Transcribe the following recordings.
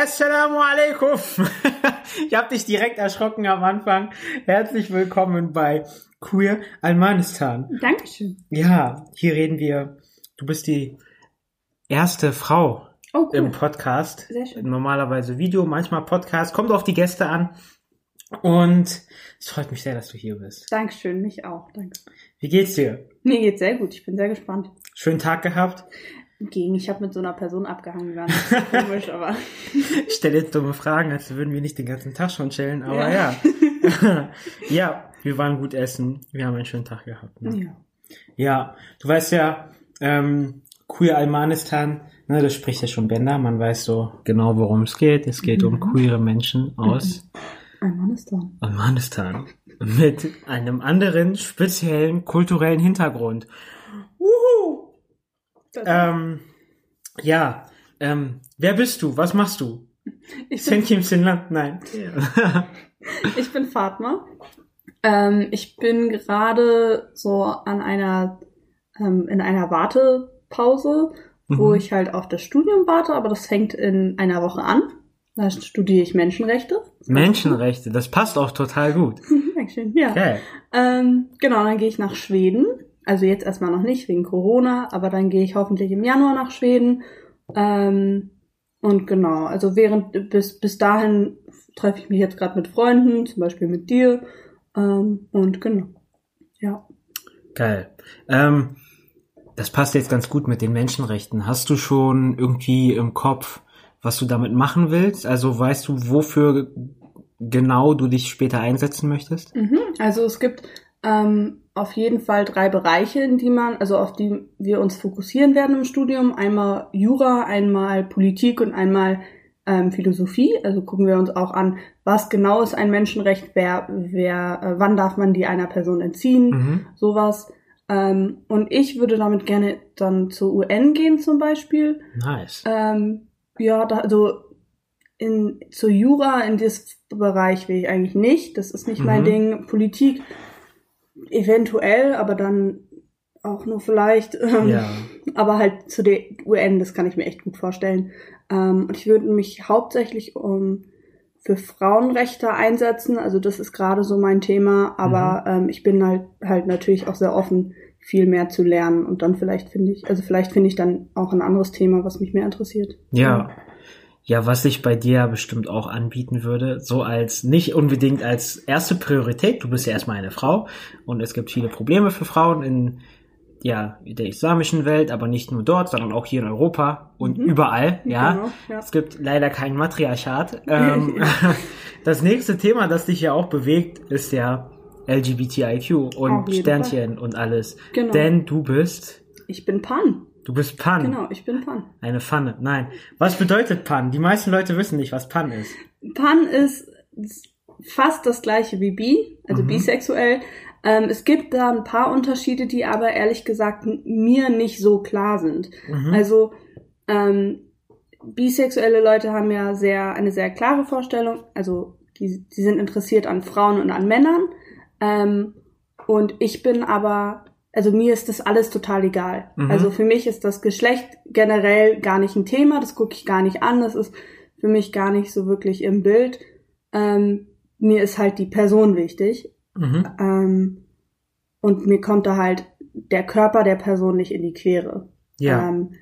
Assalamu alaikum. ich habe dich direkt erschrocken am Anfang. Herzlich willkommen bei Queer Almanistan. Dankeschön. Ja, hier reden wir. Du bist die erste Frau Oh, cool. im Podcast. Sehr schön. Normalerweise Video, manchmal Podcast. Kommt auf die Gäste an. Und es freut mich sehr, dass du hier bist. Dankeschön, mich auch. Danke. Wie geht's dir? Mir geht's sehr gut. Ich bin sehr gespannt. Schönen Tag gehabt? Gegen, ich habe mit so einer Person abgehangen. War komisch, aber Ich stelle jetzt dumme Fragen, als würden wir nicht den ganzen Tag schon chillen, aber Ja. ja. Ja, wir waren gut essen. Wir haben einen schönen Tag gehabt. Ne? ja. Ja, du weißt ja, ähm, Queer Almanistan, ne, das spricht ja schon Bender, man weiß so genau, worum es geht. Es geht um queere Menschen aus Ein Mann ist da. Almanistan mit einem anderen speziellen kulturellen Hintergrund. Ähm, ja, ähm, wer bist du? Was machst du? ich, bin, Senkim Sinland? Nein. ich bin Fatma. Ähm, ich bin gerade so an einer, ähm, in einer Wartepause, wo Mhm. ich halt auf das Studium warte, aber das fängt in einer Woche an. Da studiere ich Menschenrechte. Menschenrechte, das passt auch total gut. Dankeschön, ja. Okay. Ähm, genau, dann gehe ich nach Schweden. Also jetzt erstmal noch nicht wegen Corona, aber dann gehe ich hoffentlich im Januar nach Schweden. Ähm, und genau, also während bis bis dahin treffe ich mich jetzt gerade mit Freunden, zum Beispiel mit dir. Ähm, und genau, ja. Geil. Ähm, das passt jetzt ganz gut mit den Menschenrechten. Hast du schon irgendwie im Kopf, was du damit machen willst? Also weißt du, wofür genau du dich später einsetzen möchtest? Mhm. Also es gibt ähm, auf jeden Fall drei Bereiche, in die man, also auf die wir uns fokussieren werden im Studium. Einmal Jura, einmal Politik und einmal ähm, Philosophie. Also gucken wir uns auch an, was genau ist ein Menschenrecht, wer, wer, äh, wann darf man die einer Person entziehen, Mhm. sowas. Ähm, und ich würde damit gerne dann zur UN gehen zum Beispiel. Nice. Ähm, ja, da, also in, zur Jura in das Bereich will ich eigentlich nicht. Das ist nicht mein Mhm. Ding. Politik eventuell, aber dann auch nur vielleicht. Ähm, Ja. Aber halt zu der UN, das kann ich mir echt gut vorstellen. Ähm, und ich würde mich hauptsächlich um für Frauenrechte einsetzen. Also das ist gerade so mein Thema. Aber ähm, ich bin halt halt natürlich auch sehr offen, viel mehr zu lernen. Und dann vielleicht finde ich, also vielleicht finde ich dann auch ein anderes Thema, was mich mehr interessiert. Ja. Ja, was ich bei dir bestimmt auch anbieten würde, so als nicht unbedingt als erste Priorität, du bist ja erstmal eine Frau und es gibt viele Probleme für Frauen in ja, der islamischen Welt, aber nicht nur dort, sondern auch hier in Europa und Mhm. überall, ja. Genau, ja. Es gibt leider kein Matriarchat. Ähm, das nächste Thema, das dich ja auch bewegt, ist ja LGBTIQ und Sternchen und alles. Genau. Denn du bist, Ich bin Pan. Du bist Pan. Genau, ich bin Pan. Eine Pfanne. Nein. Was bedeutet Pan? Die meisten Leute wissen nicht, was Pan ist. Pan ist fast das gleiche wie bi, also Mhm. bisexuell. Ähm, es gibt da ein paar Unterschiede, die aber ehrlich gesagt mir nicht so klar sind. Mhm. Also ähm, bisexuelle Leute haben ja sehr eine sehr klare Vorstellung. Also die, die sind interessiert an Frauen und an Männern. Ähm, und ich bin aber, also mir ist das alles total egal. Mhm. Also für mich ist das Geschlecht generell gar nicht ein Thema. Das gucke ich gar nicht an. Das ist für mich gar nicht so wirklich im Bild. Ähm, mir ist halt die Person wichtig. Mhm. Ähm, und mir kommt da halt der Körper der Person nicht in die Quere. Ja. Ähm,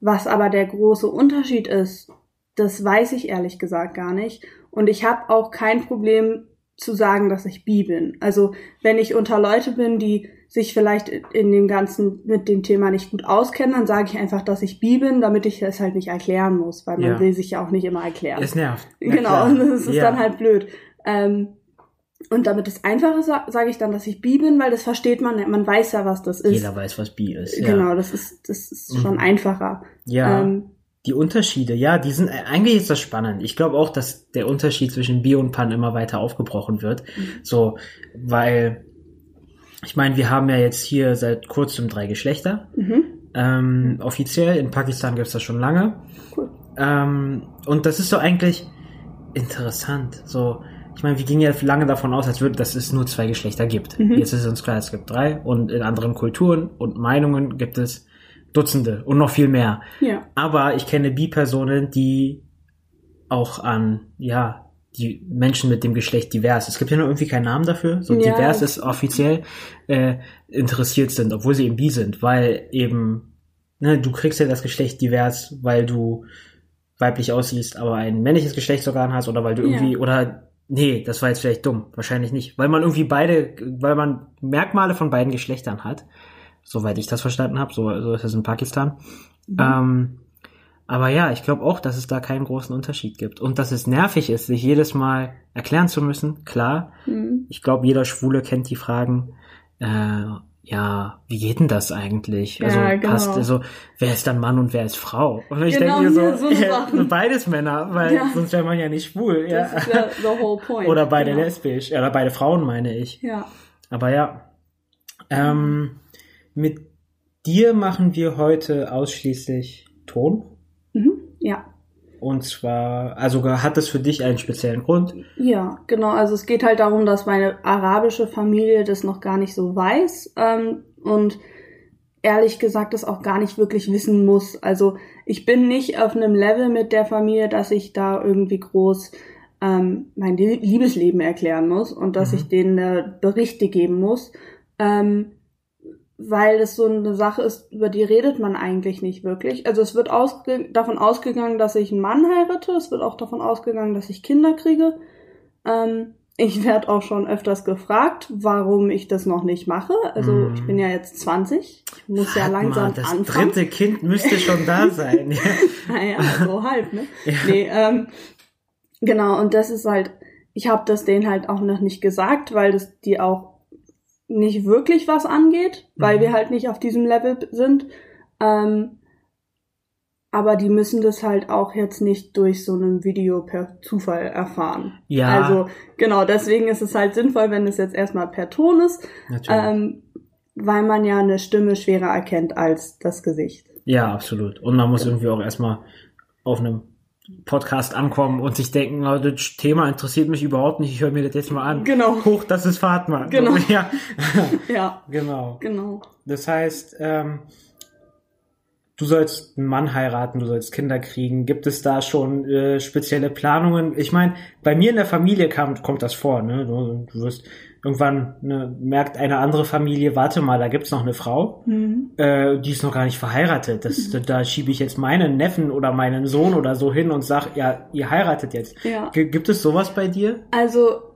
was aber der große Unterschied ist, das weiß ich ehrlich gesagt gar nicht. Und ich habe auch kein Problem zu sagen, dass ich bi bin. Also wenn ich unter Leute bin, die sich vielleicht in dem Ganzen mit dem Thema nicht gut auskennen, dann sage ich einfach, dass ich bi bin, damit ich es halt nicht erklären muss, weil man Ja. will sich ja auch nicht immer erklären. es nervt. Na Genau, und das ist ja. dann halt blöd. Ähm, und damit es einfach ist, sa- sage ich dann, dass ich bi bin, weil das versteht man, man weiß ja, was das ist. Jeder weiß, was Bi ist. Ja. Genau, das ist, das ist schon Mhm. einfacher. Ja. Ähm, Die Unterschiede, ja, die sind, eigentlich ist das spannend. Ich glaube auch, dass der Unterschied zwischen Bi und Pan immer weiter aufgebrochen wird. Mhm. So, weil, ich meine, wir haben ja jetzt hier seit kurzem drei Geschlechter. mhm. Ähm, offiziell, in Pakistan gibt's das schon lange. Cool. Ähm, und das ist so eigentlich interessant. So, ich meine, wir gingen ja lange davon aus, als würde, dass es nur zwei Geschlechter gibt. Mhm. Jetzt ist uns klar, es gibt drei und in anderen Kulturen und Meinungen gibt es Dutzende und noch viel mehr. Ja. Aber ich kenne Bi-Personen, die auch an, ja, die Menschen mit dem Geschlecht divers. Es gibt ja noch irgendwie keinen Namen dafür. So Ja, divers ist offiziell äh, interessiert sind, obwohl sie eben bi sind, weil eben, ne, du kriegst ja das Geschlecht divers, weil du weiblich aussiehst, aber ein männliches Geschlechtsorgan hast oder weil du Ja. irgendwie oder nee, das war jetzt vielleicht dumm, wahrscheinlich nicht, weil man irgendwie beide, weil man Merkmale von beiden Geschlechtern hat, soweit ich das verstanden habe, so, so ist es in Pakistan. Ähm, aber ja, ich glaube auch, dass es da keinen großen Unterschied gibt und dass es nervig ist, sich jedes Mal erklären zu müssen. Klar, Mhm. ich glaube, jeder Schwule kennt die Fragen. Äh, ja, wie geht denn das eigentlich? Ja, Also genau. passt also, wer ist dann Mann und wer ist Frau? Und ich Genau, denke mir so, so Sachen. beides Männer, weil Ja. sonst wäre man ja nicht schwul. Ja. Das ist the whole point. Oder beide genau. lesbisch, oder beide Frauen meine ich. Ja. Aber ja. Ähm, mit dir machen wir heute ausschließlich Ton. Und zwar, also hat das für dich einen speziellen Grund? Ja, genau. Also es geht halt darum, dass meine arabische Familie das noch gar nicht so weiß ähm, und ehrlich gesagt das auch gar nicht wirklich wissen muss. Also ich bin nicht auf einem Level mit der Familie, dass ich da irgendwie groß ähm, mein Lie- Liebesleben erklären muss und dass Mhm. ich denen äh, Berichte geben muss. Ähm, weil das so eine Sache ist, über die redet man eigentlich nicht wirklich. Also es wird ausge davon ausgegangen, dass ich einen Mann heirate. Es wird auch davon ausgegangen, dass ich Kinder kriege. Ähm, ich werde auch schon öfters gefragt, warum ich das noch nicht mache. Also Mhm. ich bin ja jetzt 20. Ich muss ja Warte langsam mal, das anfangen. dritte Kind müsste schon da sein. Naja, so halb, ne? Ja. Nee, ähm, genau, und das ist halt, ich habe das denen halt auch noch nicht gesagt, weil das die auch nicht wirklich was angeht, weil Mhm. wir halt nicht auf diesem Level sind. Ähm, aber die müssen das halt auch jetzt nicht durch so ein Video per Zufall erfahren. Ja. Also genau, deswegen ist es halt sinnvoll, wenn es jetzt erstmal per Ton ist, ähm, weil man ja eine Stimme schwerer erkennt als das Gesicht. ja, absolut. Und man muss irgendwie auch erstmal auf einem Podcast ankommen und sich denken, oh, das Thema interessiert mich überhaupt nicht, ich höre mir das jetzt mal an. Genau. Hoch, das ist Fatma. Genau. Ja, Ja, genau. genau. Das heißt, ähm, du sollst einen Mann heiraten, du sollst Kinder kriegen. Gibt es da schon äh, spezielle Planungen? Ich meine, bei mir in der Familie kam, kommt das vor. Ne? Du, du wirst irgendwann ne, merkt eine andere Familie, warte mal, da gibt's noch eine Frau, Mhm. äh, die ist noch gar nicht verheiratet. Das, Da schiebe ich jetzt meinen Neffen oder meinen Sohn oder so hin und sag, ja, ihr heiratet jetzt. Ja. G gibt es sowas bei dir? Also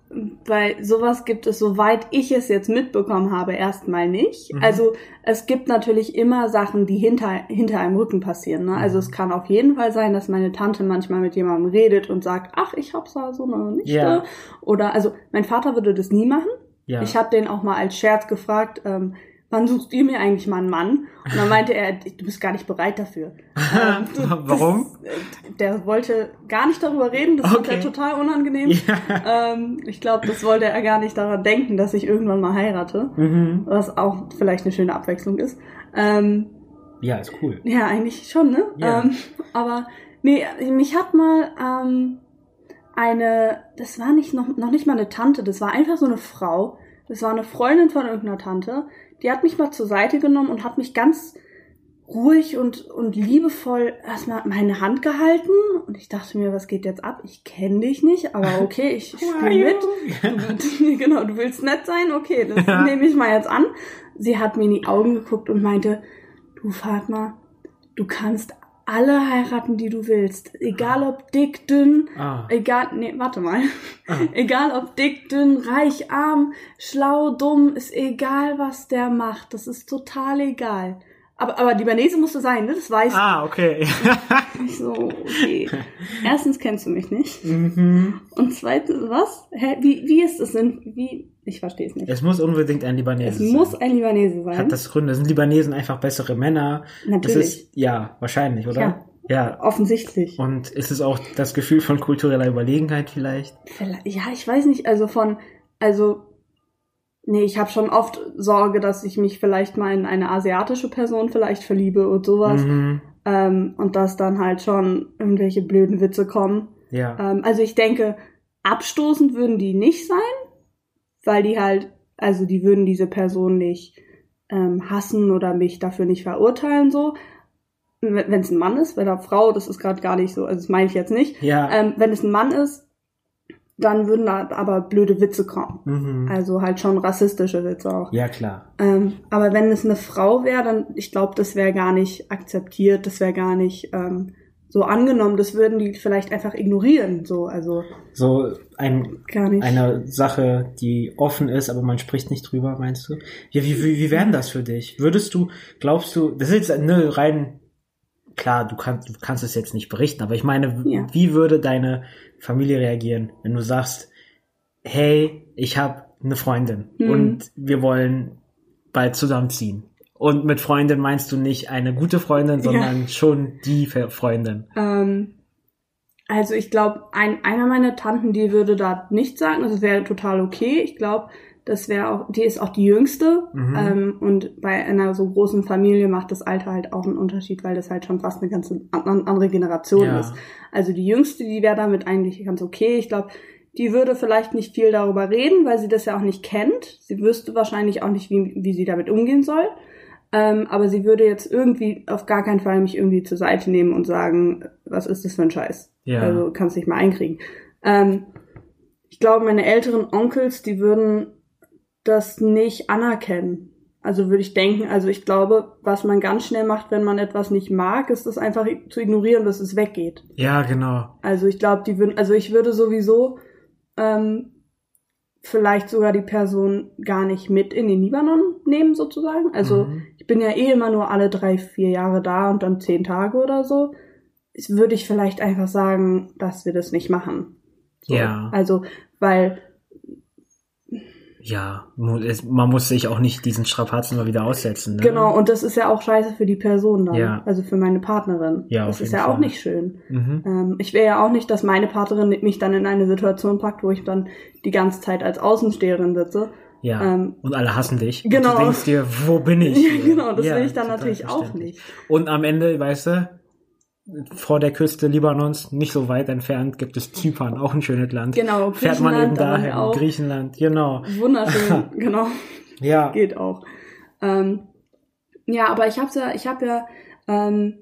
bei sowas gibt es, soweit ich es jetzt mitbekommen habe, erstmal nicht. Mhm. Also es gibt natürlich immer Sachen, die hinter, hinter einem Rücken passieren. Ne? Also Mhm. es kann auf jeden Fall sein, dass meine Tante manchmal mit jemandem redet und sagt, ach, ich hab da so eine Nichte. Ja. Oder also mein Vater würde das nie machen. Ja. Ich habe den auch mal als Scherz gefragt, ähm, wann suchst du mir eigentlich mal einen Mann? Und dann meinte er, du bist gar nicht bereit dafür. Ähm, du- Warum? Das, äh, der wollte gar nicht darüber reden, das fand Okay. er total unangenehm. ja. Ähm, ich glaube, das wollte er gar nicht daran denken, dass ich irgendwann mal heirate. Mhm. Was auch vielleicht eine schöne Abwechslung ist. Ähm, ja, ist cool. ja, eigentlich schon, ne? Ja. Ähm, aber nee, mich hat mal ähm, eine, das war nicht noch, noch nicht mal eine Tante, das war einfach so eine Frau. Das war eine Freundin von irgendeiner Tante. Die hat mich mal zur Seite genommen und hat mich ganz ruhig und, und liebevoll erstmal meine Hand gehalten. Und ich dachte mir, was geht jetzt ab? Ich kenne dich nicht, aber okay, ich spiele mit. genau, du willst nett sein? Okay, das Ja. nehme ich mal jetzt an. Sie hat mir in die Augen geguckt und meinte, du Fatma, du kannst alle heiraten, die du willst. Egal ob dick, dünn, Ah. egal, nee, warte mal. Ah. Egal ob dick, dünn, reich, arm, schlau, dumm, ist egal, was der macht. Das ist total egal. Aber, aber Libanese musste sein, ne? Das weiß Ah, okay. ich so, okay. Erstens kennst du mich nicht. mhm. Und zweitens, was? Hä? Wie, wie ist es denn? Wie? Ich verstehe es nicht. Es muss unbedingt ein Es Libanese muss sein. ein Libanese sein. Hat das Gründe? Sind Libanesen einfach bessere Männer? Natürlich. Das ist, ja, wahrscheinlich, oder? Ja. Offensichtlich. Und ist es auch das Gefühl von kultureller Überlegenheit vielleicht? Vielleicht, ja, ich weiß nicht, also von, also, nee, ich habe schon oft Sorge, dass ich mich vielleicht mal in eine asiatische Person vielleicht verliebe und sowas. Mhm. Ähm, und dass dann halt schon irgendwelche blöden Witze kommen. Ja. Ähm, also ich denke, abstoßend würden die nicht sein, weil die halt, also die würden diese Person nicht ähm, hassen oder mich dafür nicht verurteilen so. wenn es ein Mann ist, bei der Frau, das ist gerade gar nicht so, also das meine ich jetzt nicht. Ja. Ähm, wenn es ein Mann ist, dann würden da aber blöde Witze kommen. mhm. Also halt schon rassistische Witze auch. Ja, klar. Ähm, aber wenn es eine Frau wäre, dann, ich glaube, das wäre gar nicht akzeptiert, das wäre gar nicht ähm, so angenommen, das würden die vielleicht einfach ignorieren, so, also So ein, eine Sache, die offen ist, aber man spricht nicht drüber, meinst du? Ja, wie, wie, wie wären das für dich? Würdest du, glaubst du, das ist jetzt ne, rein, klar, du kannst, du kannst es jetzt nicht berichten, aber ich meine, Ja. wie würde deine Familie reagieren, wenn du sagst, hey, ich habe eine Freundin Mhm. und wir wollen bald zusammenziehen? Und mit Freundin meinst du nicht eine gute Freundin, sondern schon die Freundin. Ähm, also ich glaube, ein, einer meiner Tanten, die würde da nichts sagen, das wäre total okay. Ich glaube, das wäre auch, die ist auch die jüngste. Mhm. Ähm, und bei einer so großen Familie macht das Alter halt auch einen Unterschied, weil das halt schon fast eine ganze an, andere Generation Ja. ist. Also die jüngste, die wäre damit eigentlich ganz okay. Ich glaube, die würde vielleicht nicht viel darüber reden, weil sie das ja auch nicht kennt. Sie wüsste wahrscheinlich auch nicht, wie, wie sie damit umgehen soll. Ähm, aber sie würde jetzt irgendwie auf gar keinen Fall mich irgendwie zur Seite nehmen und sagen, was ist das für ein Scheiß? Ja. Also kannst dich mal einkriegen. Ähm, ich glaube, meine älteren Onkels, die würden das nicht anerkennen. Also würde ich denken, also ich glaube, was man ganz schnell macht, wenn man etwas nicht mag, ist das einfach zu ignorieren, dass es weggeht. Ja, genau. Also ich glaube, die würden, also ich würde sowieso ähm, vielleicht sogar die Person gar nicht mit in den Libanon nehmen, sozusagen. Also Mhm. ich bin ja eh immer nur alle drei, vier Jahre da und dann zehn Tage oder so. Würde ich vielleicht einfach sagen, dass wir das nicht machen. So. Ja. Also, weil, Ja, man muss sich auch nicht diesen Strapazen mal wieder aussetzen. Ne? genau, und das ist ja auch scheiße für die Person dann. Ja. Also für meine Partnerin. Ja, das ist ja auch Fall. nicht schön. Mhm. Ähm, ich will ja auch nicht, dass meine Partnerin mich dann in eine Situation packt, wo ich dann die ganze Zeit als Außensteherin sitze. Ja. Ähm, und alle hassen dich. genau. Und du denkst dir, wo bin ich? Ja, genau, das Ja, will ich dann natürlich auch nicht. Und am Ende, weißt du, vor der Küste Libanons, nicht so weit entfernt, gibt es Zypern, auch ein schönes Land. Genau, Fährt man eben Griechenland, dahin, auch. Griechenland, genau. Wunderschön, genau, Ja. geht auch. Ähm, ja, aber ich hab's ja, ich habe ja ähm,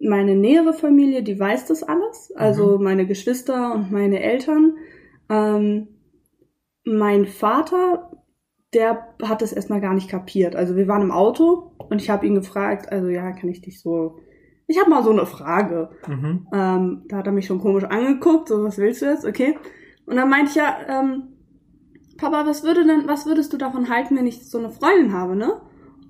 meine nähere Familie, die weiß das alles. Also Mhm. meine Geschwister und meine Eltern. Ähm, mein Vater, der hat das erstmal gar nicht kapiert. Also wir waren im Auto und ich habe ihn gefragt, also ja, kann ich dich so. Ich habe mal so eine Frage. Mhm. Ähm, da hat er mich schon komisch angeguckt, so was willst du jetzt? Okay. Und dann meinte ich ja, ähm, Papa, was würde denn, was würdest du davon halten, wenn ich so eine Freundin habe, ne?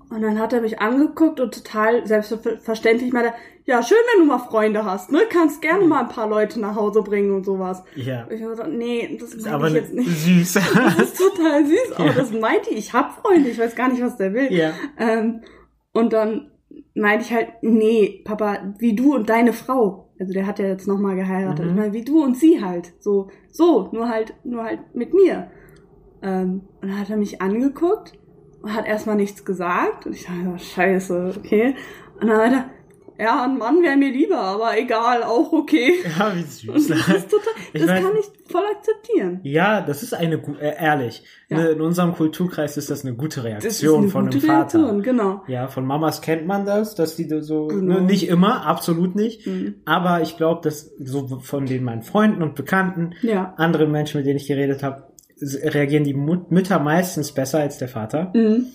Und dann hat er mich angeguckt und total selbstverständlich meinte, ja, schön, wenn du mal Freunde hast, ne? Kannst gerne mal ein paar Leute nach Hause bringen und sowas. Ja. Ich habe gesagt, nee, das Ist aber ich jetzt nicht. süß. Das ist total süß, aber Ja. das meinte ich. Ich hab Freunde, ich weiß gar nicht, was der will. ja. Ähm, und dann meinte ich halt, nee, Papa, wie du und deine Frau. Also der hat ja jetzt nochmal geheiratet. Mhm. Ich meine, wie du und sie halt. So, so, nur halt, nur halt mit mir. Ähm, und dann hat er mich angeguckt und hat erstmal nichts gesagt. Und ich dachte, ja, scheiße, okay. Und dann meinte er, ja, ein Mann wäre mir lieber, aber egal, auch okay. Ja, wie Und süß. das ist total, Ich das weiß- kann ich voll akzeptieren. Ja, das ist eine, äh, ehrlich, Ja. ne, in unserem Kulturkreis ist das eine gute Reaktion eine von gute einem Vater. Reaktion, genau. Ja, von Mamas kennt man das, dass die da so, Genau. ne, nicht immer, absolut nicht, Mhm. aber ich glaube, dass so von den meinen Freunden und Bekannten, Ja. anderen Menschen, mit denen ich geredet habe, reagieren die Mut Mütter meistens besser als der Vater. Mhm.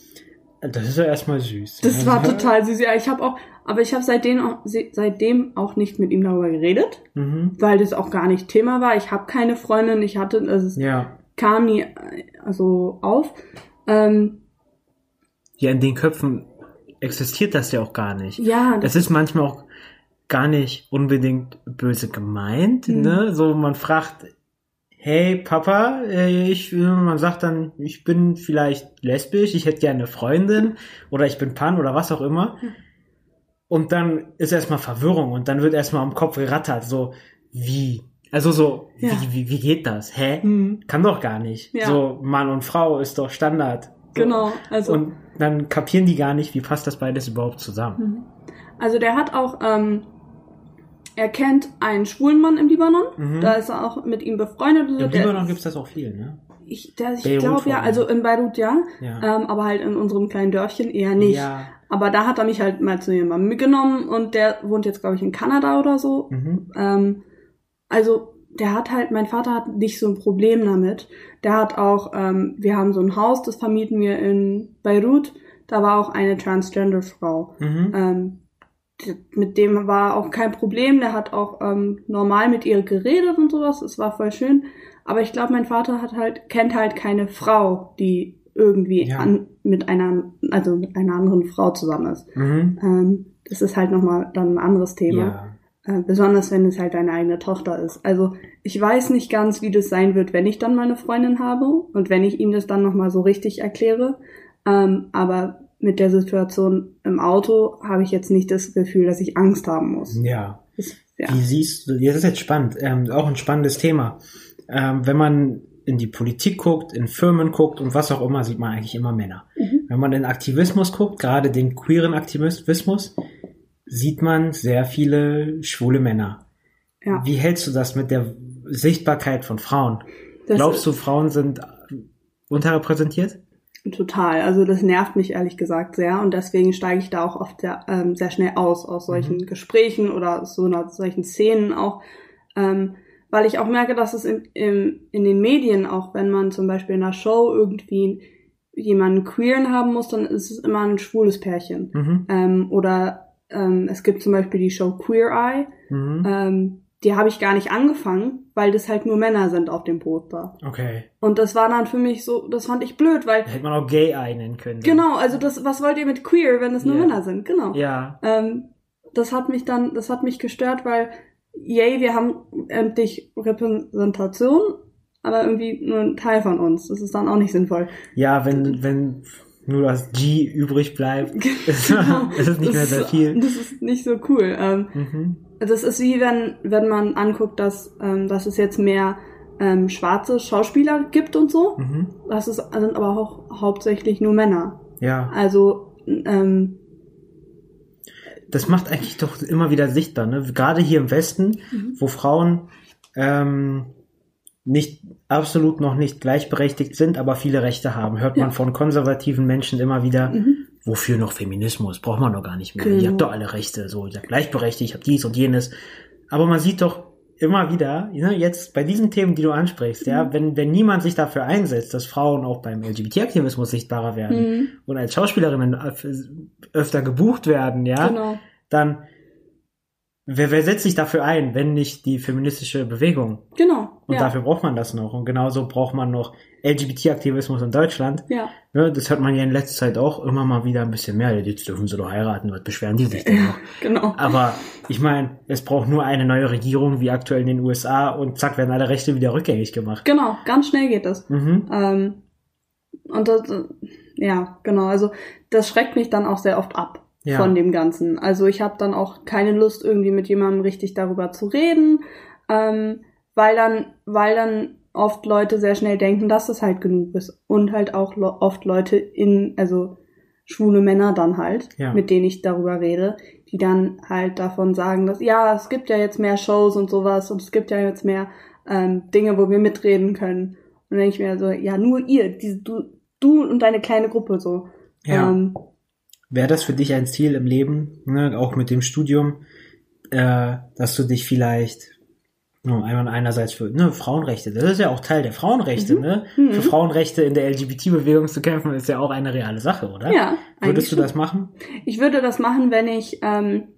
Das ist ja erstmal süß. Das war Also, total süß. Ja, ich habe auch, aber ich habe seitdem auch, se- seitdem auch nicht mit ihm darüber geredet, Mhm. weil das auch gar nicht Thema war. Ich habe keine Freundin, ich hatte, also es Ja. kam nie äh, also auf. Ähm, Ja, in den Köpfen existiert das ja auch gar nicht. ja, Das ist manchmal auch gar nicht unbedingt böse gemeint, Mhm. ne? So, man fragt, hey Papa, äh, ich, man sagt dann, ich bin vielleicht lesbisch, ich hätte gerne eine Freundin oder ich bin Pan oder was auch immer. Hm. Und dann ist erstmal Verwirrung und dann wird erstmal am Kopf gerattert, so, wie? Also so, Ja. wie, wie, wie geht das? Hä? Mhm. Kann doch gar nicht. Ja. So, Mann und Frau ist doch Standard. So. genau. Also, Und dann kapieren die gar nicht, wie passt das beides überhaupt zusammen. Mhm. also der hat auch, ähm, er kennt einen schwulen Mann im Libanon. Mhm. Da ist er auch mit ihm befreundet. Im Der- Libanon gibt's das auch viel, ne? Ich, der- ich glaube ja, also in Beirut ja, Ja. ähm, aber halt in unserem kleinen Dörfchen eher nicht. Ja. Aber da hat er mich halt mal zu jemandem mitgenommen und der wohnt jetzt, glaube ich, in Kanada oder so. Mhm. Ähm, also der hat halt, mein Vater hat nicht so ein Problem damit. Der hat auch, ähm, wir haben so ein Haus, das vermieten wir in Beirut. Da war auch eine Transgender-Frau. Mhm. Ähm, mit dem war auch kein Problem. Der hat auch ähm, normal mit ihr geredet und sowas. Es war voll schön. Aber ich glaube, mein Vater hat halt kennt halt keine Frau, die irgendwie Ja. an, mit einer also mit einer anderen Frau zusammen ist. Mhm. Ähm, das ist halt nochmal dann ein anderes Thema. Ja. Äh, besonders wenn es halt deine eigene Tochter ist. Also ich weiß nicht ganz, wie das sein wird, wenn ich dann meine Freundin habe und wenn ich ihm das dann nochmal so richtig erkläre. Ähm, aber mit der Situation im Auto habe ich jetzt nicht das Gefühl, dass ich Angst haben muss. Ja. Das, ja. Wie siehst du, das ist jetzt spannend, ähm, auch ein spannendes Thema. Ähm, wenn man in die Politik guckt, in Firmen guckt und was auch immer, sieht man eigentlich immer Männer. Mhm. Wenn man in Aktivismus guckt, gerade den queeren Aktivismus, sieht man sehr viele schwule Männer. Ja. Wie hältst du das mit der Sichtbarkeit von Frauen? Das Glaubst du, Frauen sind unterrepräsentiert? Total. Also das nervt mich ehrlich gesagt sehr und deswegen steige ich da auch oft sehr, ähm, sehr schnell aus aus solchen Mhm. Gesprächen oder aus so einer solchen Szenen auch, ähm, weil ich auch merke, dass es in, im, in den Medien auch, wenn man zum Beispiel in einer Show irgendwie jemanden queeren haben muss, dann ist es immer ein schwules Pärchen. Mhm. Ähm, oder ähm, es gibt zum Beispiel die Show Queer Eye, Mhm. ähm, die habe ich gar nicht angefangen, weil das halt nur Männer sind auf dem Poster. Okay. Und das war dann für mich so, das fand ich blöd, weil Hätte man auch Gay Eye nennen können. Genau, also das, was wollt ihr mit queer, wenn es nur Ja. Männer sind? Genau. Ja. Ähm, das hat mich dann, das hat mich gestört, weil, yay, wir haben endlich Repräsentation, aber irgendwie nur ein Teil von uns. Das ist dann auch nicht sinnvoll. Ja, wenn, wenn nur das G übrig bleibt, ist, Genau. ist es nicht mehr Das sehr ist- viel. Das ist nicht so cool. Ähm, Mhm. das ist wie wenn, wenn man anguckt, dass, ähm, dass es jetzt mehr ähm, schwarze Schauspieler gibt und so. Mhm. Das ist, sind aber auch hauptsächlich nur Männer. Ja, Also, ähm, das macht eigentlich doch immer wieder sichtbar, ne? Gerade hier im Westen, Mhm. wo Frauen ähm, nicht absolut noch nicht gleichberechtigt sind, aber viele Rechte haben, hört man Ja. von konservativen Menschen immer wieder, mhm. wofür noch Feminismus? Braucht man doch gar nicht mehr. Genau. Ihr habt doch alle Rechte, so, ihr seid gleichberechtigt, ich hab dies und jenes. Aber man sieht doch immer wieder, ne, jetzt bei diesen Themen, die du ansprichst, ja, Mhm. wenn, wenn niemand sich dafür einsetzt, dass Frauen auch beim LGBT-Aktivismus sichtbarer werden Mhm. und als Schauspielerinnen öf- öfter gebucht werden, ja, genau. dann wer, wer setzt sich dafür ein, wenn nicht die feministische Bewegung? Genau. Und ja. dafür braucht man das noch. Und genauso braucht man noch LGBT-Aktivismus in Deutschland. Ja, Ne, das hört man ja in letzter Zeit auch immer mal wieder ein bisschen mehr. Jetzt dürfen sie doch heiraten, was beschweren die sich denn noch? genau. Aber ich meine, es braucht nur eine neue Regierung, wie aktuell in den USA, und zack, werden alle Rechte wieder rückgängig gemacht. Genau, ganz schnell geht das. Mhm. Ähm, und das, ja, genau, also das schreckt mich dann auch sehr oft ab Ja. von dem Ganzen. Also ich habe dann auch keine Lust, irgendwie mit jemandem richtig darüber zu reden, ähm, weil dann, weil dann oft Leute sehr schnell denken, dass das halt genug ist. Und halt auch oft Leute in, also schwule Männer dann halt, Ja. mit denen ich darüber rede, die dann halt davon sagen, dass ja, es gibt ja jetzt mehr Shows und sowas und es gibt ja jetzt mehr ähm, Dinge, wo wir mitreden können. Und dann denke ich mir so, ja, nur ihr, diese, du, du und deine kleine Gruppe so. Ja. Ähm, Wäre das für dich ein Ziel im Leben, ne, auch mit dem Studium, äh, dass du dich vielleicht einmal einerseits für ne, Frauenrechte, das ist ja auch Teil der Frauenrechte, Mhm. ne? Mhm. Für Frauenrechte in der LGBT-Bewegung zu kämpfen, ist ja auch eine reale Sache, oder? ja, Würdest du das machen? Ich würde das machen, wenn ich, ähm,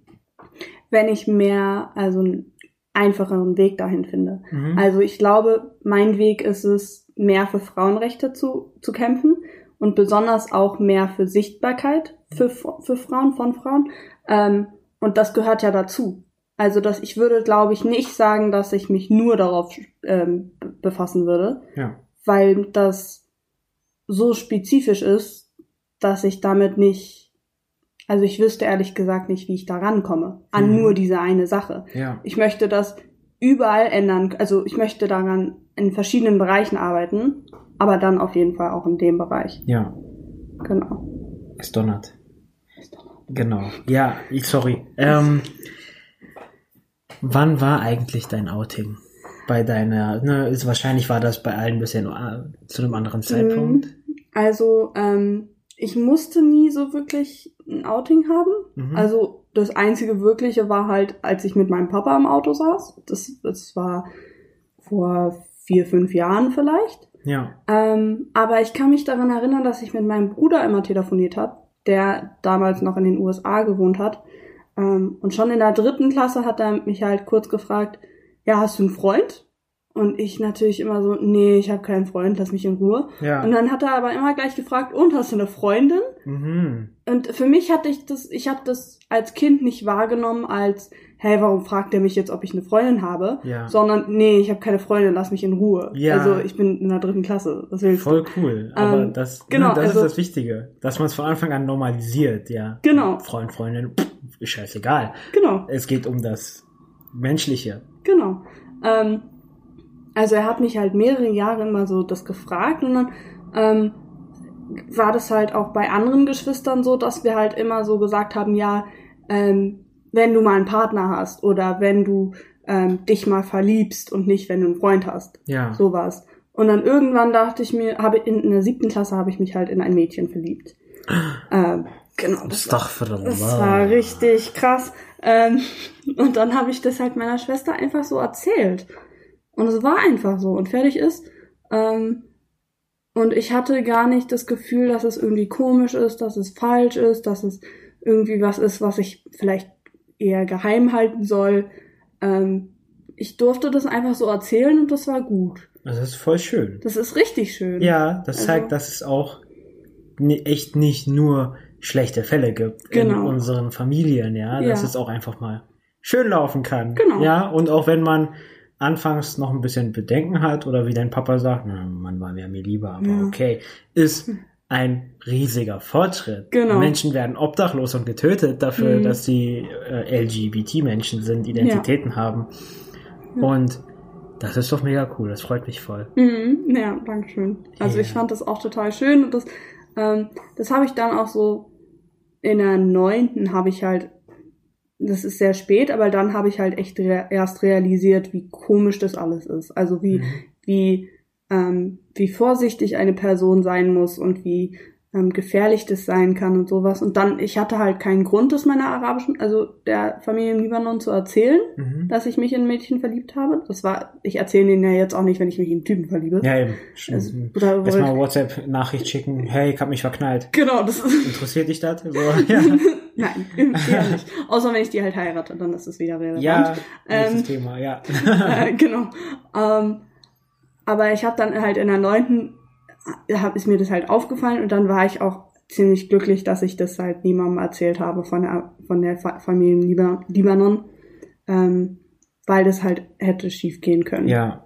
wenn ich mehr, also einen einfacheren Weg dahin finde. Mhm. Also ich glaube, mein Weg ist es, mehr für Frauenrechte zu, zu kämpfen und besonders auch mehr für Sichtbarkeit für, für Frauen, von Frauen. Ähm, und das gehört ja dazu. Also dass ich würde, glaube ich, nicht sagen, dass ich mich nur darauf ähm, be- befassen würde, ja. weil das so spezifisch ist, dass ich damit nicht, also ich wüsste ehrlich gesagt nicht, wie ich da rankomme, an Mhm. nur diese eine Sache. Ja. Ich möchte das überall ändern, also ich möchte daran in verschiedenen Bereichen arbeiten, aber dann auf jeden Fall auch in dem Bereich. Ja. Genau. Es donnert. Genau. Ja, sorry. Ähm, wann war eigentlich dein Outing? Bei deiner, ne, ist, wahrscheinlich war das bei allen bisher nur äh, zu einem anderen Zeitpunkt. Also, ähm, ich musste nie so wirklich ein Outing haben. Mhm. Also das einzige wirkliche war halt, als ich mit meinem Papa im Auto saß. Das, das war vor vier, fünf Jahren vielleicht. Ja. Ähm, aber ich kann mich daran erinnern, dass ich mit meinem Bruder immer telefoniert habe, der damals noch in den USA gewohnt hat. Ähm, und schon in der dritten Klasse hat er mich halt kurz gefragt, ja, hast du einen Freund? Und ich natürlich immer so, nee, ich habe keinen Freund, lass mich in Ruhe. Ja. Und dann hat er aber immer gleich gefragt, und hast du eine Freundin? Mhm. Und für mich hatte ich das, ich habe das als Kind nicht wahrgenommen als, hey, warum fragt er mich jetzt, ob ich eine Freundin habe? Ja. Sondern, nee, ich habe keine Freundin, lass mich in Ruhe. Ja. Also ich bin in der dritten Klasse. Was willst du? Voll cool. Aber Ähm, das, genau, ne, das also- ist das Wichtige. Dass man es von Anfang an normalisiert, ja. Genau. Freund, Freundin, pff, ist scheißegal. Genau, Es geht um das Menschliche. genau. Ähm, also er hat mich halt mehrere Jahre immer so das gefragt und dann ähm, war das halt auch bei anderen Geschwistern so, dass wir halt immer so gesagt haben, ja, ähm, wenn du mal einen Partner hast oder wenn du ähm, dich mal verliebst und nicht, wenn du einen Freund hast. Ja. sowas. Und dann irgendwann dachte ich mir, habe in, in der siebten Klasse habe ich mich halt in ein Mädchen verliebt. ähm, genau, das war, das war richtig krass. Ähm, und dann habe ich das halt meiner Schwester einfach so erzählt. Und es war einfach so und fertig ist. Ähm, und ich hatte gar nicht das Gefühl, dass es irgendwie komisch ist, dass es falsch ist, dass es irgendwie was ist, was ich vielleicht eher geheim halten soll. Ähm, ich durfte das einfach so erzählen und das war gut. Das ist voll schön. Das ist richtig schön. Ja, das Also- zeigt, dass es auch ni- echt nicht nur schlechte Fälle gibt in Genau. unseren Familien, ja, Ja. dass es auch einfach mal schön laufen kann. Genau. Ja, und auch wenn man anfangs noch ein bisschen Bedenken hat oder wie dein Papa sagt, na, man war mir mir lieber, aber Ja. okay, ist ein riesiger Fortschritt. Genau. Menschen werden obdachlos und getötet dafür, Mhm. dass sie äh, LGBT-Menschen sind, Identitäten haben. Und das ist doch mega cool, das freut mich voll. Mhm, ja, danke schön. Also Ja. ich fand das auch total schön und das, ähm, das habe ich dann auch so in der neunten habe ich halt, das ist sehr spät, aber dann habe ich halt echt rea erst realisiert, wie komisch das alles ist. Also wie, Mhm. wie, ähm, wie vorsichtig eine Person sein muss und wie ähm, gefährlich das sein kann und sowas. Und dann, ich hatte halt keinen Grund, das meiner arabischen, also der Familie im Libanon zu erzählen, Mhm. dass ich mich in ein Mädchen verliebt habe. Das war, ich erzähle denen ja jetzt auch nicht, wenn ich mich in Typen verliebe. Ja, eben. Also, oder Erstmal WhatsApp-Nachricht schicken, hey, ich hab mich verknallt. Genau, das ist. Interessiert dich das? So, ja. Nein, eher nicht. Außer wenn ich die halt heirate, dann ist es wieder relevant. ja, nächstes Ähm, Thema, ja. äh, genau. Ähm, aber ich habe dann halt in der neunten, hab, ist mir das halt aufgefallen und dann war ich auch ziemlich glücklich, dass ich das halt niemandem erzählt habe von der, von der Fa- Familie im Liba Libanon, ähm, weil das halt hätte schief gehen können. ja.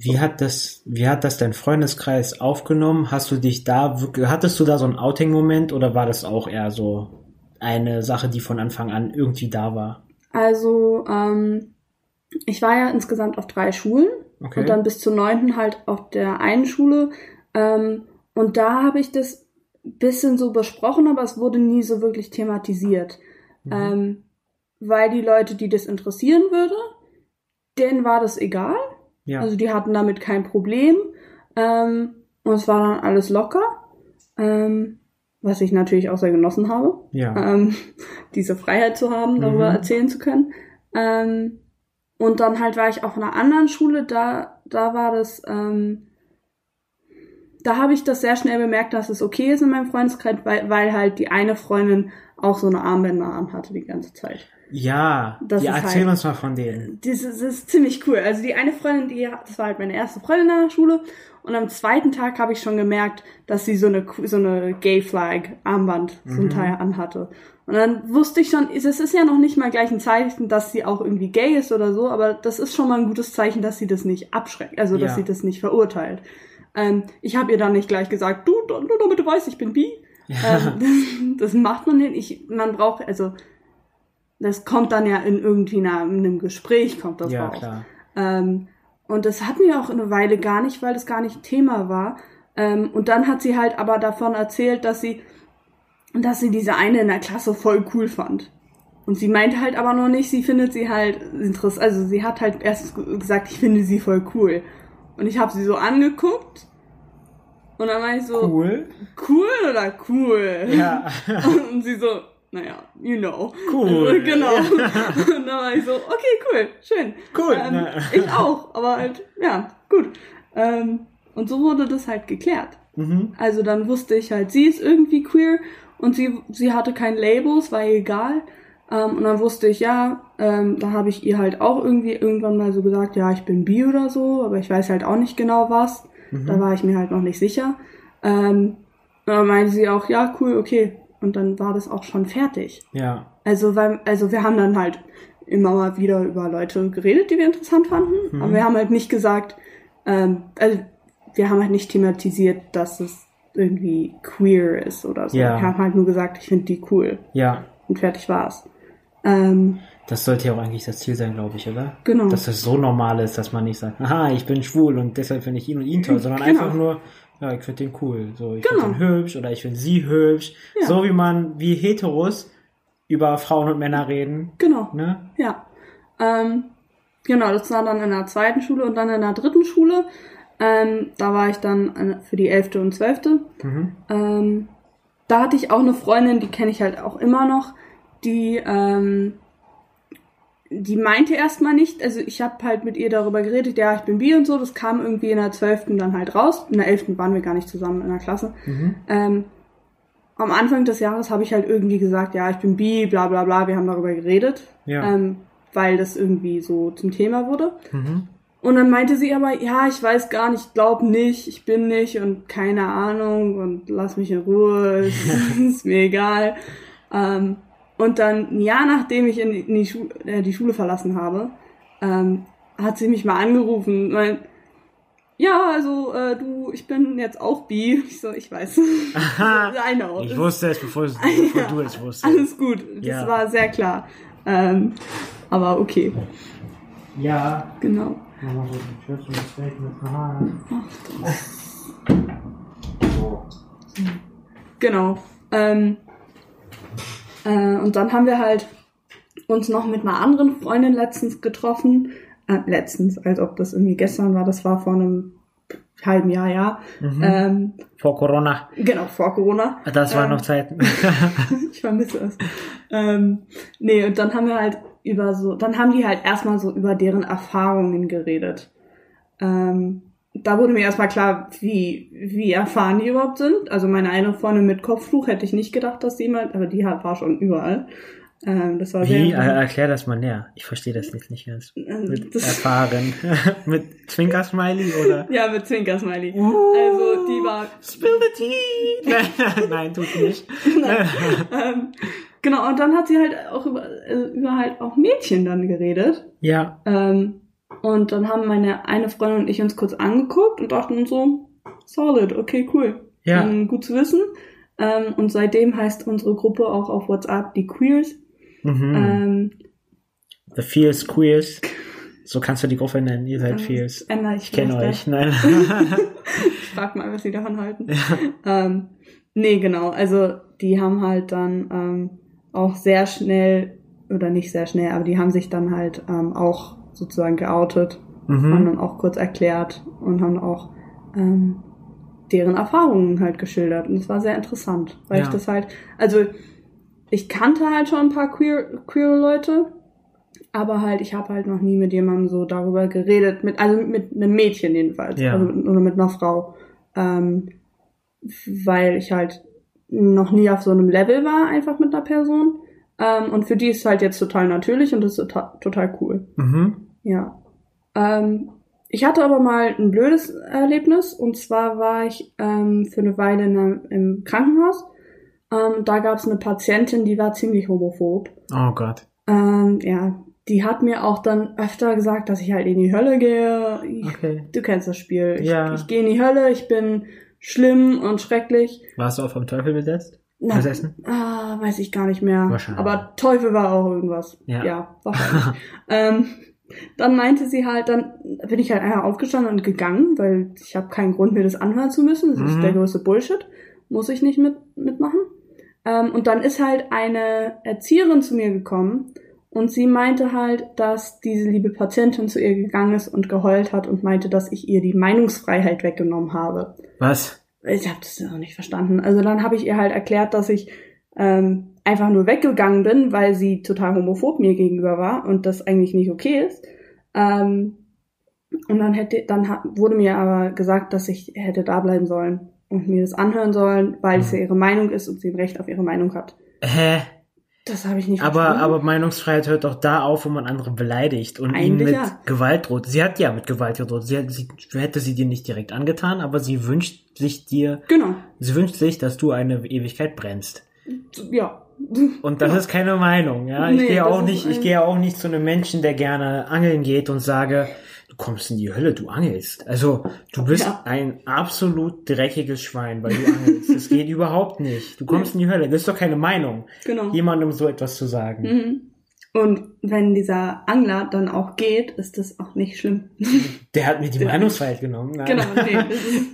Wie hat das, wie hat das dein Freundeskreis aufgenommen? Hast du dich da hattest du da so einen Outing-Moment oder war das auch eher so eine Sache, die von Anfang an irgendwie da war? Also, ähm, ich war ja insgesamt auf drei Schulen Okay. und dann bis zur neunten halt auf der einen Schule. Ähm, und da habe ich das bisschen so besprochen, aber es wurde nie so wirklich thematisiert. Mhm. Ähm, weil die Leute, die das interessieren würde, denen war das egal. ja. Also die hatten damit kein Problem. Ähm, und es war dann alles locker. Ähm, was ich natürlich auch sehr genossen habe ja. ähm, diese Freiheit zu haben, darüber Mhm. erzählen zu können. Ähm, und dann halt war ich auf einer anderen Schule, da, da war das, ähm, da habe ich das sehr schnell bemerkt, dass es okay ist in meinem Freundeskreis, weil, weil halt die eine Freundin auch so eine Armbänder anhatte die ganze Zeit. ja. das ja, erzähl halt- uns mal von denen. Das ist, das ist ziemlich cool. Also die eine Freundin, die, das war halt meine erste Freundin an der Schule. Und am zweiten Tag habe ich schon gemerkt, dass sie so eine, so eine Gay Flag Armband zum Mhm. Teil anhatte. Und dann wusste ich schon, es ist ja noch nicht mal gleich ein Zeichen, dass sie auch irgendwie gay ist oder so, aber das ist schon mal ein gutes Zeichen, dass sie das nicht abschreckt, also dass Ja. sie das nicht verurteilt. Ähm, ich habe ihr dann nicht gleich gesagt, du, du, nur damit du weißt, ich bin bi. Ähm, das, das macht man nicht. Ich, man braucht, also das kommt dann ja in irgendwie einer, in einem Gespräch kommt das ja, raus. klar. Ähm, und das hatten wir auch eine Weile gar nicht, weil das gar nicht Thema war. Ähm, und dann hat sie halt aber davon erzählt, dass sie, dass sie diese eine in der Klasse voll cool fand. Und sie meinte halt aber noch nicht, sie findet sie halt interessant. Also sie hat halt erst gesagt, ich finde sie voll cool. Und ich habe sie so angeguckt. Und dann war ich so, Cool. cool oder cool? Ja. Und sie so, naja, you know. Cool. genau. Ja. Und dann war ich so, okay, cool, schön. Cool. Ähm, ich auch, aber halt, ja, gut. Ähm, und so wurde das halt geklärt. Mhm. Also dann wusste ich halt, sie ist irgendwie queer und sie, sie hatte kein Label, es war ihr egal. Ähm, und dann wusste ich, ja, ähm, da habe ich ihr halt auch irgendwie irgendwann mal so gesagt, ja, ich bin bi oder so, aber ich weiß halt auch nicht genau was. Mhm. Da war ich mir halt noch nicht sicher. Ähm, und dann meinte sie auch, ja, cool, okay. Und dann war das auch schon fertig. Ja. Also, weil, also wir haben dann halt immer mal wieder über Leute geredet, die wir interessant fanden. Mhm. Aber wir haben halt nicht gesagt, ähm, also wir haben halt nicht thematisiert, dass es irgendwie queer ist oder so. Ja. Wir haben halt nur gesagt, ich finde die cool. Ja. Und fertig war's. Ähm, Das sollte ja auch eigentlich das Ziel sein, glaube ich, oder? genau. Dass das so normal ist, dass man nicht sagt, aha, ich bin schwul und deshalb finde ich ihn und ihn toll, sondern Genau. einfach nur, ja, ich finde den cool. So, ich Genau. finde ihn hübsch oder ich finde sie hübsch. Ja. So wie man, wie Heteros über Frauen und Männer reden. genau. Ne? Ja. Ähm, genau, das war dann in der zweiten Schule und dann in der dritten Schule. Ähm, da war ich dann an- für die elfte und zwölfte. Mhm. Ähm, da hatte ich auch eine Freundin, die kenne ich halt auch immer noch, die, ähm, die meinte erstmal nicht, also ich habe halt mit ihr darüber geredet, ja, ich bin bi und so, das kam irgendwie in der zwölften dann halt raus. In der elften waren wir gar nicht zusammen in der Klasse. Mhm. Ähm, am Anfang des Jahres habe ich halt irgendwie gesagt, ja, ich bin bi, bla bla bla, wir haben darüber geredet, Ja. ähm, weil das irgendwie so zum Thema wurde. Mhm. Und dann meinte sie aber, ja, ich weiß gar nicht, glaub nicht, ich bin nicht und keine Ahnung und lass mich in Ruhe, ist, ist mir egal. Ähm, und dann ein Jahr nachdem ich in, in die, Schu äh, die Schule verlassen habe, ähm, hat sie mich mal angerufen und meint, ja, also äh, du, ich bin jetzt auch bi. Ich so, ich weiß. Aha. I know. Ich wusste es, bevor, bevor Ja. du es wusstest. Alles gut. Das Ja. war sehr klar. Ähm, aber okay, Ja. genau. So. Genau. Ähm, äh, und dann haben wir halt uns noch mit einer anderen Freundin letztens getroffen. Äh, letztens, als ob das irgendwie gestern war. Das war vor einem halben Jahr, ja. Mhm. Ähm, Vor Corona. genau, vor Corona. Das waren Ähm, noch Zeiten. ich vermisse es. Ähm, nee, und dann haben wir halt über so, dann haben die halt erstmal so über deren Erfahrungen geredet. Ähm, da wurde mir erstmal klar, wie, wie erfahren die überhaupt sind. Also meine eine Freundin mit Kopftuch hätte ich nicht gedacht, dass die mal, aber die hat, war schon überall. Ähm, das war Wie? sehr. Er, erklär das mal näher. Ich verstehe das nicht, nicht ganz. Ähm, Mit erfahren. Mit Zwinker-Smiley oder? ja, mit Zwinker-Smiley. Uh. Also die war Spill the tea! Nein, nein, tut nicht. ähm, genau, und dann hat sie halt auch über, äh, über halt auch Mädchen dann geredet. Ja. Ähm, und dann haben meine eine Freundin und ich uns kurz angeguckt und dachten uns so, solid, okay, cool. Ja. Ähm, gut zu wissen. Ähm, und seitdem heißt unsere Gruppe auch auf WhatsApp die Queers. Mhm. Ähm, The Fierce Queers. So kannst du die Gruppe nennen. Ihr seid Fierce. ändere ich Ich kenne euch. Nein. Ich frag mal, was sie davon halten. Ähm, nee, genau. Also die haben halt dann ähm, auch sehr schnell, oder nicht sehr schnell, aber die haben sich dann halt ähm, auch sozusagen geoutet, haben mhm. dann auch kurz erklärt und haben auch ähm, deren Erfahrungen halt geschildert. Und es war sehr interessant, weil Ja. ich das halt, also ich kannte halt schon ein paar queer, queer Leute, aber halt, ich habe halt noch nie mit jemandem so darüber geredet, mit, also mit einem Mädchen jedenfalls, Ja. also mit, oder mit einer Frau, ähm, weil ich halt noch nie auf so einem Level war, einfach mit einer Person. Ähm, und für die ist es halt jetzt total natürlich und das ist total, total cool. Mhm. Ja. Ähm, ich hatte aber mal ein blödes Erlebnis und zwar war ich ähm, für eine Weile in im Krankenhaus. Ähm, da gab es eine Patientin, die war ziemlich homophob. Oh Gott. Ähm, ja, die hat mir auch dann öfter gesagt, dass ich halt in die Hölle gehe. Ich, Okay. Du kennst das Spiel. Ich, Ja. ich gehe in die Hölle, ich bin schlimm und schrecklich. Warst du auch vom Teufel besetzt? Na, Besessen? Ah, weiß ich gar nicht mehr. Wahrscheinlich. Aber Teufel war auch irgendwas. Ja. Ja, wahrscheinlich. ähm, dann meinte sie halt, dann bin ich halt einfach aufgestanden und gegangen, weil ich habe keinen Grund, mir das anhören zu müssen. Das Mhm. ist der größte Bullshit. Muss ich nicht mit, mitmachen. Ähm, und dann ist halt eine Erzieherin zu mir gekommen und sie meinte halt, dass diese liebe Patientin zu ihr gegangen ist und geheult hat und meinte, dass ich ihr die Meinungsfreiheit weggenommen habe Was? ich habe das noch nicht verstanden. Also dann habe ich ihr halt erklärt, dass ich ähm, einfach nur weggegangen bin, weil sie total homophob mir gegenüber war und das eigentlich nicht okay ist. Ähm, und dann hätte, dann hat, wurde mir aber gesagt, dass ich hätte da bleiben sollen und mir das anhören sollen, weil es ja ihre Meinung ist und sie ein Recht auf ihre Meinung hat. Hä? Das habe ich nicht Aber, verstanden. aber Meinungsfreiheit hört doch da auf, wo man andere beleidigt und ihnen mit ja. Gewalt droht. Sie hat ja mit Gewalt gedroht. Sie, hat, sie hätte sie dir nicht direkt angetan, aber sie wünscht sich dir, Genau. sie wünscht sich, dass du eine Ewigkeit brennst. Ja. Und das ist keine Meinung, ja. Ich Nee, gehe auch nicht, ich gehe auch nicht zu einem Menschen, der gerne angeln geht und sage, du kommst in die Hölle, du angelst. Also, du bist Ja. ein absolut dreckiges Schwein, weil du angelst. Das geht überhaupt nicht. Du kommst in die Hölle. Das ist doch keine Meinung, Genau. jemandem so etwas zu sagen. Mhm. Und wenn dieser Angler dann auch geht, ist das auch nicht schlimm. Der hat mir die Meinungsfreiheit genommen. Nein. genau, nee.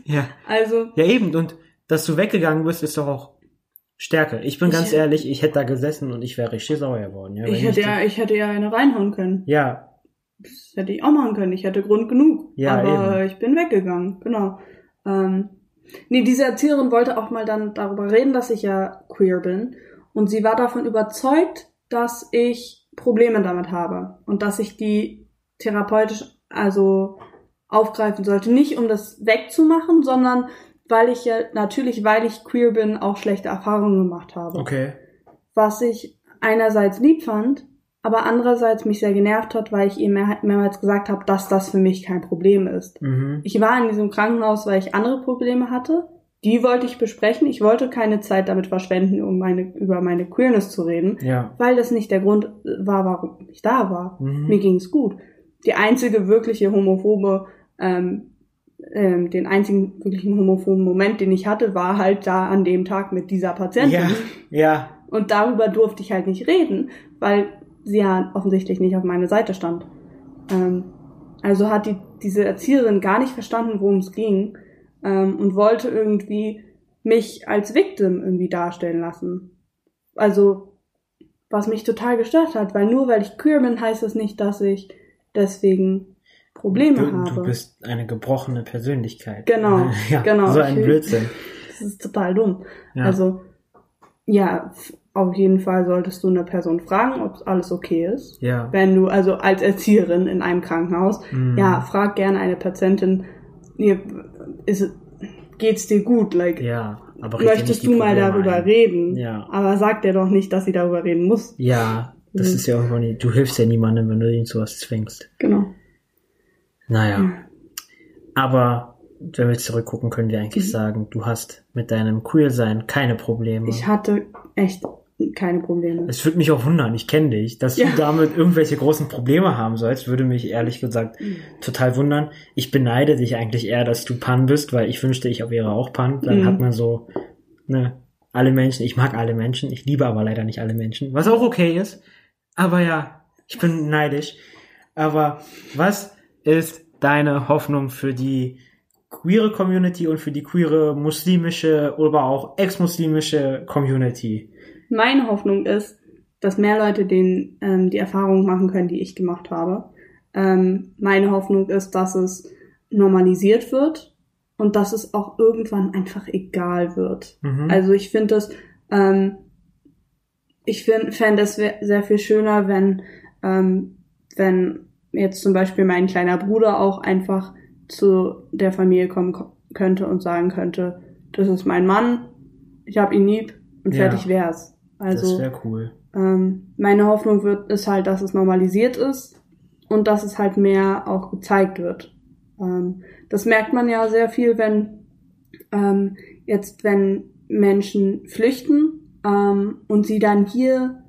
Ja. also, ja, eben. Und dass du weggegangen bist, ist doch auch Stärke. Ich bin Ich- ganz ehrlich, ich hätte da gesessen und ich wäre richtig sauer geworden. Ja, ich hätte ja, ich hätte ja eine reinhauen können. ja, Das hätte ich auch machen können. Ich hätte Grund genug. Ja, aber ich bin weggegangen. Genau. Ähm, nee, diese Erzieherin wollte auch mal dann darüber reden, dass ich ja queer bin. Und sie war davon überzeugt, dass ich Probleme damit habe. Und dass ich die therapeutisch also aufgreifen sollte. Nicht um das wegzumachen, sondern weil ich ja natürlich, weil ich queer bin, auch schlechte Erfahrungen gemacht habe okay. was ich einerseits lieb fand, aber andererseits mich sehr genervt hat, weil ich ihr mehr, mehrmals gesagt habe, dass das für mich kein Problem ist. Mhm. Ich war in diesem Krankenhaus, weil ich andere Probleme hatte. Die wollte ich besprechen. Ich wollte keine Zeit damit verschwenden, um meine, über meine Queerness zu reden, Ja. weil das nicht der Grund war, warum ich da war. Mhm. Mir ging's gut. Die einzige wirkliche homophobe, ähm, ähm, den einzigen wirklichen homophoben Moment, den ich hatte, war halt da an dem Tag mit dieser Patientin. Ja, ja, Und darüber durfte ich halt nicht reden, weil sie ja offensichtlich nicht auf meiner Seite stand. Ähm, also hat die, diese Erzieherin gar nicht verstanden, worum es ging ähm, und wollte irgendwie mich als Victim irgendwie darstellen lassen. Also, was mich total gestört hat, weil nur weil ich queer bin, heißt es nicht, dass ich deswegen Probleme du, habe. du bist eine gebrochene Persönlichkeit. Genau, ja, genau. So ein Blödsinn. Das ist total dumm. Ja. Also, ja, auf jeden Fall solltest du eine Person fragen, ob alles okay ist. ja. Wenn du, also als Erzieherin in einem Krankenhaus, Mhm. ja, frag gerne eine Patientin, ist, geht's dir gut? Like, Ja, aber möchtest du mal Probleme darüber ein. reden? Ja. Aber sag dir doch nicht, dass sie darüber reden muss. Ja, das Mhm. ist ja irgendwo nicht, du hilfst ja niemandem, wenn du ihn zu was zwingst. Genau. Naja. Aber wenn wir zurückgucken, können wir Mhm. eigentlich sagen, du hast mit deinem Queer-Sein keine Probleme. Ich hatte echt keine Probleme. Es würde mich auch wundern, ich kenne dich, dass Ja. du damit irgendwelche großen Probleme haben sollst, würde mich ehrlich gesagt Mhm. total wundern. Ich beneide dich eigentlich eher, dass du Pan bist, weil ich wünschte, ich wäre auch Pan. Dann Mhm. hat man so, ne, alle Menschen, ich mag alle Menschen, ich liebe aber leider nicht alle Menschen, was auch okay ist. Aber ja, ich bin neidisch. Aber was ist deine Hoffnung für die queere Community und für die queere muslimische oder auch ex-muslimische Community? Meine Hoffnung ist, dass mehr Leute den, ähm, die Erfahrung machen können, die ich gemacht habe. Ähm, meine Hoffnung ist, dass es normalisiert wird und dass es auch irgendwann einfach egal wird. Mhm. Also ich finde es, ähm, ich fände es sehr viel schöner, wenn, ähm, wenn jetzt zum Beispiel mein kleiner Bruder auch einfach zu der Familie kommen ko- könnte und sagen könnte, das ist mein Mann, ich habe ihn lieb und Ja. fertig wär's. das Also wäre cool. ähm, meine Hoffnung wird ist halt, dass es normalisiert ist und dass es halt mehr auch gezeigt wird. Ähm, das merkt man ja sehr viel, wenn ähm, jetzt wenn Menschen flüchten ähm, und sie dann hier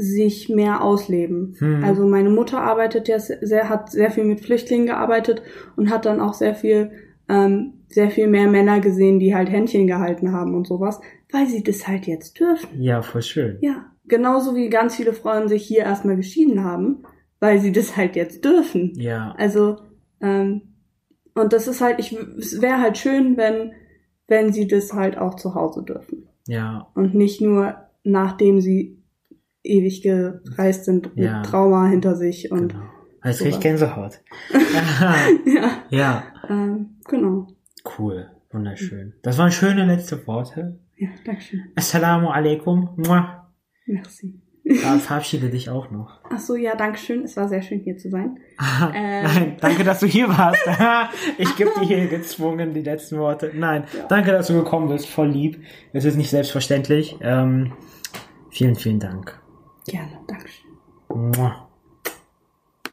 sich mehr ausleben. Hm. Also meine Mutter arbeitet ja sehr, hat sehr viel mit Flüchtlingen gearbeitet und hat dann auch sehr viel, ähm, sehr viel mehr Männer gesehen, die halt Händchen gehalten haben und sowas, weil sie das halt jetzt dürfen. Ja, voll schön. Ja, genauso wie ganz viele Frauen sich hier erstmal geschieden haben, weil sie das halt jetzt dürfen. Ja, Also, ähm, und das ist halt, ich, es wäre halt schön, wenn, wenn sie das halt auch zu Hause dürfen. ja, Und nicht nur nachdem sie ewig gereist sind mit Ja. Trauma hinter sich und, genau. Als sowas. krieg ich Gänsehaut. ja, ja, ähm, genau. cool. Wunderschön. Das waren schöne letzte Worte. Ja, Dankeschön. Assalamu alaikum. Mua. Merci. Ja, verabschiede dich auch noch. Ach so, ja, Dankeschön. Es war sehr schön hier zu sein. Ah, Ähm. Nein, danke, dass du hier warst. ich gebe dir hier gezwungen die letzten Worte. Nein, danke, dass du gekommen bist. Voll lieb. Es ist nicht selbstverständlich. Ähm, vielen, vielen Dank. Gerne, Dankeschön. Mua.